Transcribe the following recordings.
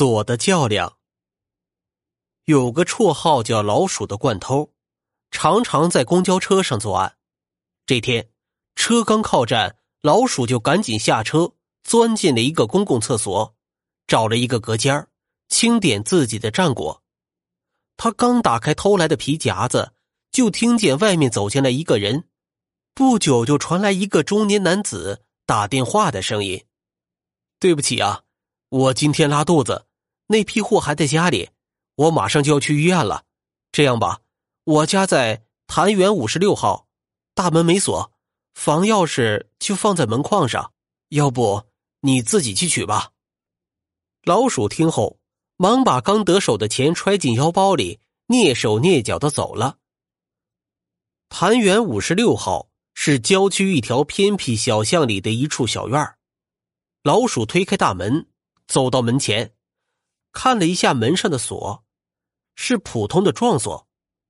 锁的较量。有个绰号叫“老鼠”的惯偷，常常在公交车上作案。这天，车刚靠站，老鼠就赶紧下车，钻进了一个公共厕所，找了一个隔间清点自己的战果。他刚打开偷来的皮夹子，就听见外面走进来一个人。不久，就传来一个中年男子打电话的声音：“对不起啊。”我今天拉肚子，那批货还在家里，我马上就要去医院了。这样吧，我家在潭园五十六号，大门没锁，房钥匙就放在门框上，要不你自己去取吧。老鼠听后，忙把刚得手的钱揣进腰包里，蹑手蹑脚的走了。潭园五十六号是郊区一条偏僻小巷里的一处小院老鼠推开大门。走到门前，看了一下门上的锁，是普通的撞锁，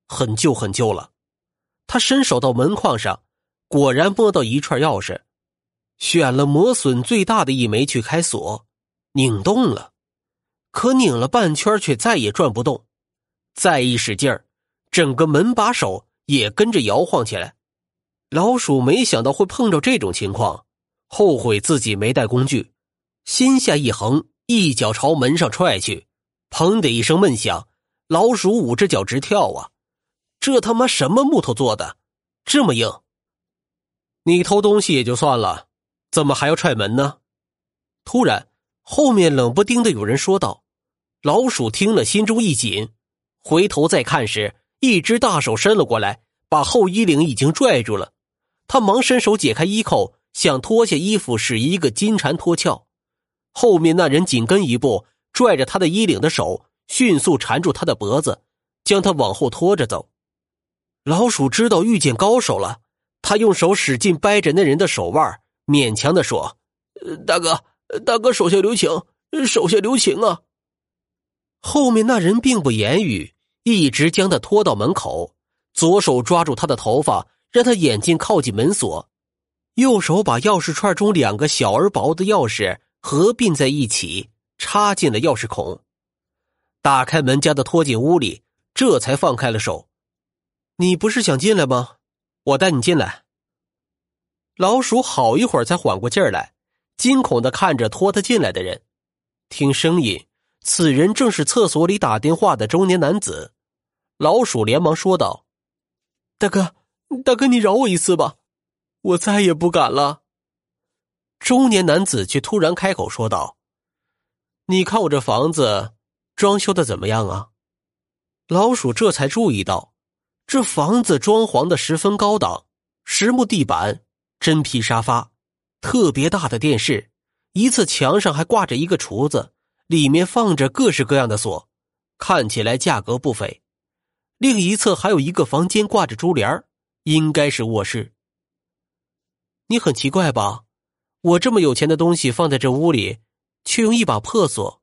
很旧很旧了。他伸手到门框上，果然摸到一串钥匙，选了磨损最大的一枚去开锁，拧动了，可拧了半圈却再也转不动。再一使劲儿，整个门把手也跟着摇晃起来。老鼠没想到会碰着这种情况，后悔自己没带工具，心下一横。一脚朝门上踹去，砰的一声闷响，老鼠捂着脚直跳啊！这他妈什么木头做的，这么硬？你偷东西也就算了，怎么还要踹门呢？突然，后面冷不丁的有人说道。老鼠听了，心中一紧，回头再看时，一只大手伸了过来，把后衣领已经拽住了。他忙伸手解开衣扣，想脱下衣服，使一个金蝉脱壳。后面那人紧跟一步，拽着他的衣领的手迅速缠住他的脖子，将他往后拖着走。老鼠知道遇见高手了，他用手使劲掰着那人的手腕，勉强的说：“大哥，大哥，手下留情，手下留情啊！”后面那人并不言语，一直将他拖到门口，左手抓住他的头发，让他眼睛靠近门锁，右手把钥匙串中两个小而薄的钥匙。合并在一起，插进了钥匙孔，打开门，将他拖进屋里，这才放开了手。你不是想进来吗？我带你进来。老鼠好一会儿才缓过劲儿来，惊恐的看着拖他进来的人，听声音，此人正是厕所里打电话的中年男子。老鼠连忙说道：“大哥，大哥，你饶我一次吧，我再也不敢了。”中年男子却突然开口说道：“你看我这房子装修的怎么样啊？”老鼠这才注意到，这房子装潢的十分高档，实木地板、真皮沙发、特别大的电视，一侧墙上还挂着一个橱子，里面放着各式各样的锁，看起来价格不菲。另一侧还有一个房间挂着珠帘应该是卧室。你很奇怪吧？我这么有钱的东西放在这屋里，却用一把破锁，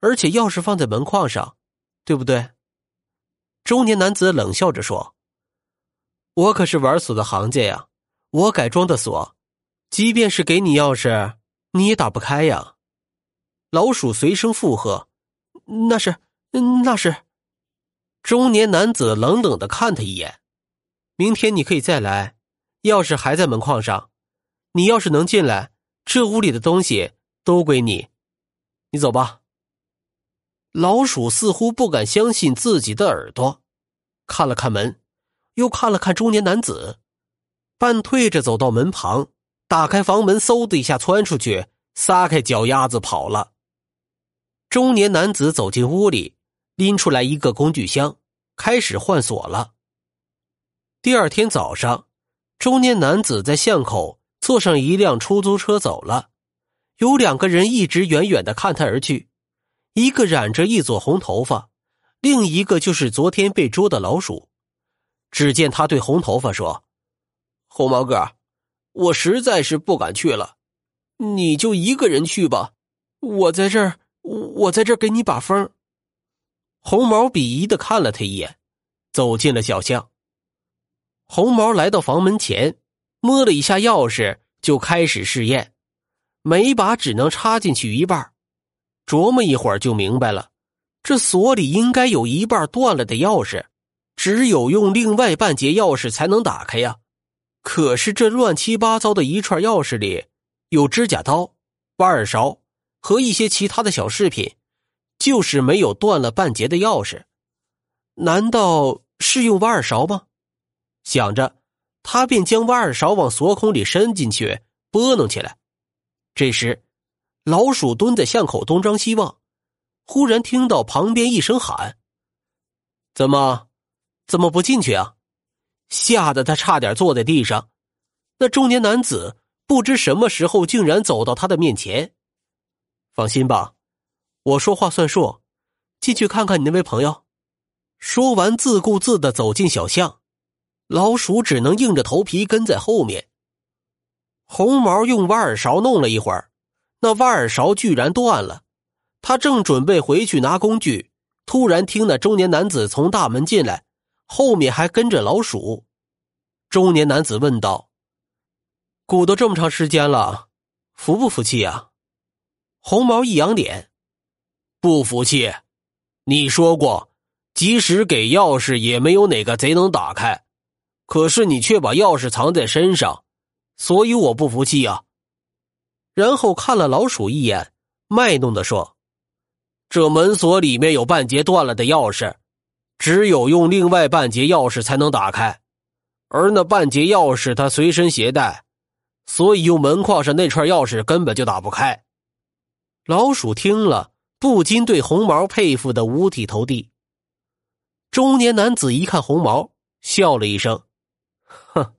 而且钥匙放在门框上，对不对？中年男子冷笑着说：“我可是玩锁的行家呀，我改装的锁，即便是给你钥匙，你也打不开呀。”老鼠随声附和：“那是，那是。”中年男子冷冷的看他一眼：“明天你可以再来，钥匙还在门框上，你要是能进来。”这屋里的东西都归你，你走吧。老鼠似乎不敢相信自己的耳朵，看了看门，又看了看中年男子，半退着走到门旁，打开房门，嗖的一下窜出去，撒开脚丫子跑了。中年男子走进屋里，拎出来一个工具箱，开始换锁了。第二天早上，中年男子在巷口。坐上一辆出租车走了，有两个人一直远远的看他而去，一个染着一撮红头发，另一个就是昨天被捉的老鼠。只见他对红头发说：“红毛哥，我实在是不敢去了，你就一个人去吧，我在这儿，我在这儿给你把风。”红毛鄙夷的看了他一眼，走进了小巷。红毛来到房门前。摸了一下钥匙，就开始试验，每把只能插进去一半。琢磨一会儿就明白了，这锁里应该有一半断了的钥匙，只有用另外半截钥匙才能打开呀。可是这乱七八糟的一串钥匙里，有指甲刀、挖耳勺和一些其他的小饰品，就是没有断了半截的钥匙。难道是用挖耳勺吗？想着，他便将挖耳勺往锁孔里伸进去，拨弄起来。这时，老鼠蹲在巷口东张西望，忽然听到旁边一声喊：“怎么，怎么不进去啊？”吓得他差点坐在地上。那中年男子不知什么时候竟然走到他的面前。放心吧，我说话算数，进去看看你那位朋友。说完，自顾自的走进小巷，老鼠只能硬着头皮跟在后面。红毛用挖耳勺弄了一会儿，那挖耳勺居然断了。他正准备回去拿工具，突然听那中年男子从大门进来，后面还跟着老鼠。中年男子问道：“鼓捣这么长时间了，服不服气啊？”红毛一扬脸：“不服气。你说过，即使给钥匙，也没有哪个贼能打开。可是你却把钥匙藏在身上。”所以我不服气啊！然后看了老鼠一眼，卖弄的说：“这门锁里面有半截断了的钥匙，只有用另外半截钥匙才能打开。而那半截钥匙他随身携带，所以用门框上那串钥匙根本就打不开。”老鼠听了，不禁对红毛佩服的五体投地。中年男子一看红毛，笑了一声：“哼，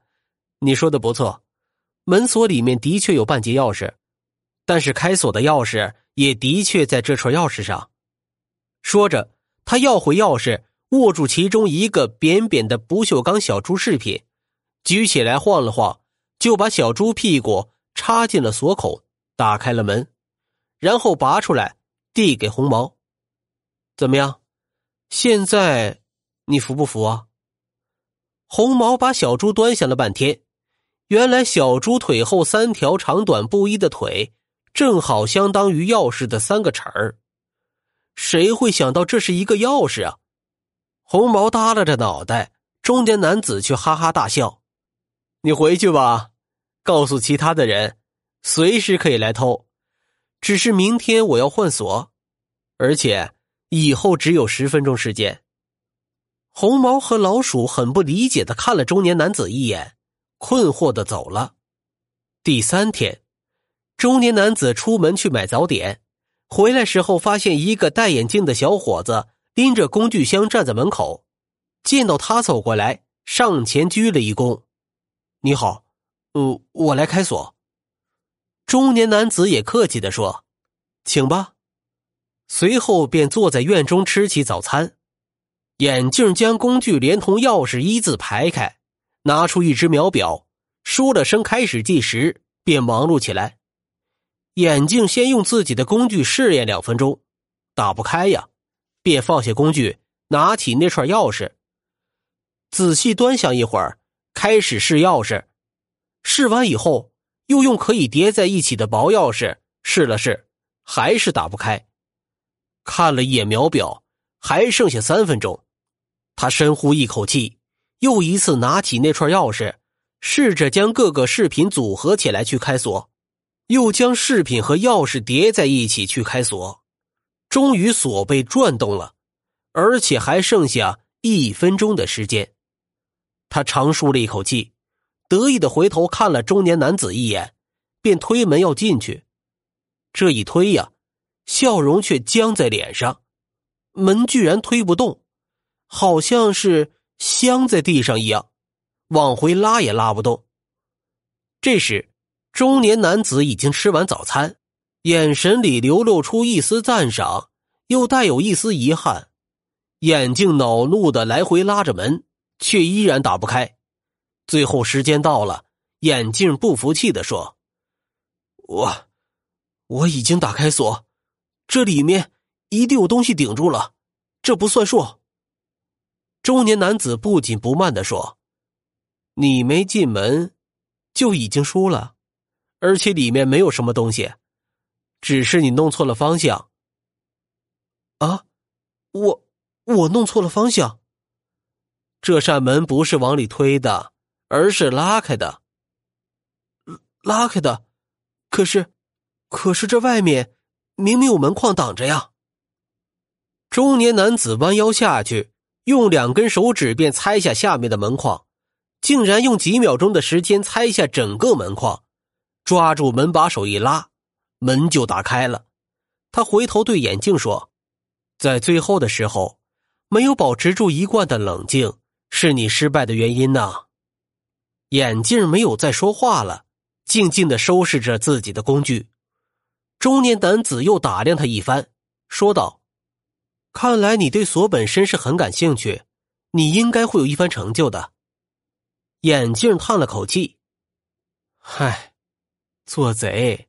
你说的不错。”门锁里面的确有半截钥匙，但是开锁的钥匙也的确在这串钥匙上。说着，他要回钥匙，握住其中一个扁扁的不锈钢小猪饰品，举起来晃了晃，就把小猪屁股插进了锁口，打开了门，然后拔出来递给红毛。怎么样？现在你服不服啊？红毛把小猪端详了半天。原来小猪腿后三条长短不一的腿，正好相当于钥匙的三个齿儿。谁会想到这是一个钥匙啊？红毛耷拉着脑袋，中年男子却哈哈大笑：“你回去吧，告诉其他的人，随时可以来偷。只是明天我要换锁，而且以后只有十分钟时间。”红毛和老鼠很不理解的看了中年男子一眼。困惑的走了。第三天，中年男子出门去买早点，回来时候发现一个戴眼镜的小伙子拎着工具箱站在门口。见到他走过来，上前鞠了一躬：“你好，嗯，我来开锁。”中年男子也客气的说：“请吧。”随后便坐在院中吃起早餐。眼镜将工具连同钥匙一字排开。拿出一只秒表，说了声“开始计时”，便忙碌起来。眼镜先用自己的工具试验两分钟，打不开呀，便放下工具，拿起那串钥匙，仔细端详一会儿，开始试钥匙。试完以后，又用可以叠在一起的薄钥匙试了试，还是打不开。看了一眼秒表，还剩下三分钟，他深呼一口气。又一次拿起那串钥匙，试着将各个饰品组合起来去开锁，又将饰品和钥匙叠在一起去开锁，终于锁被转动了，而且还剩下一分钟的时间。他长舒了一口气，得意的回头看了中年男子一眼，便推门要进去。这一推呀，笑容却僵在脸上，门居然推不动，好像是。镶在地上一样，往回拉也拉不动。这时，中年男子已经吃完早餐，眼神里流露出一丝赞赏，又带有一丝遗憾。眼镜恼怒的来回拉着门，却依然打不开。最后时间到了，眼镜不服气的说：“我，我已经打开锁，这里面一定有东西顶住了，这不算数。”中年男子不紧不慢的说：“你没进门，就已经输了，而且里面没有什么东西，只是你弄错了方向，啊，我我弄错了方向。这扇门不是往里推的，而是拉开的。拉开的，可是，可是这外面明明有门框挡着呀。中年男子弯腰下去，用两根手指便拆下下面的门框，竟然用几秒钟的时间拆下整个门框，抓住门把手一拉，门就打开了。他回头对眼镜说：“在最后的时候，没有保持住一贯的冷静，是你失败的原因呐。”眼镜没有再说话了。静静的收拾着自己的工具，中年男子又打量他一番，说道：“看来你对锁本身是很感兴趣，你应该会有一番成就的。”眼镜叹了口气：“嗨，做贼，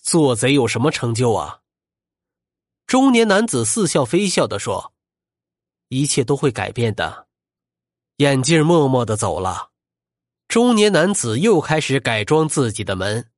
做贼有什么成就啊？”中年男子似笑非笑的说：“一切都会改变的。”眼镜默默的走了。中年男子又开始改装自己的门。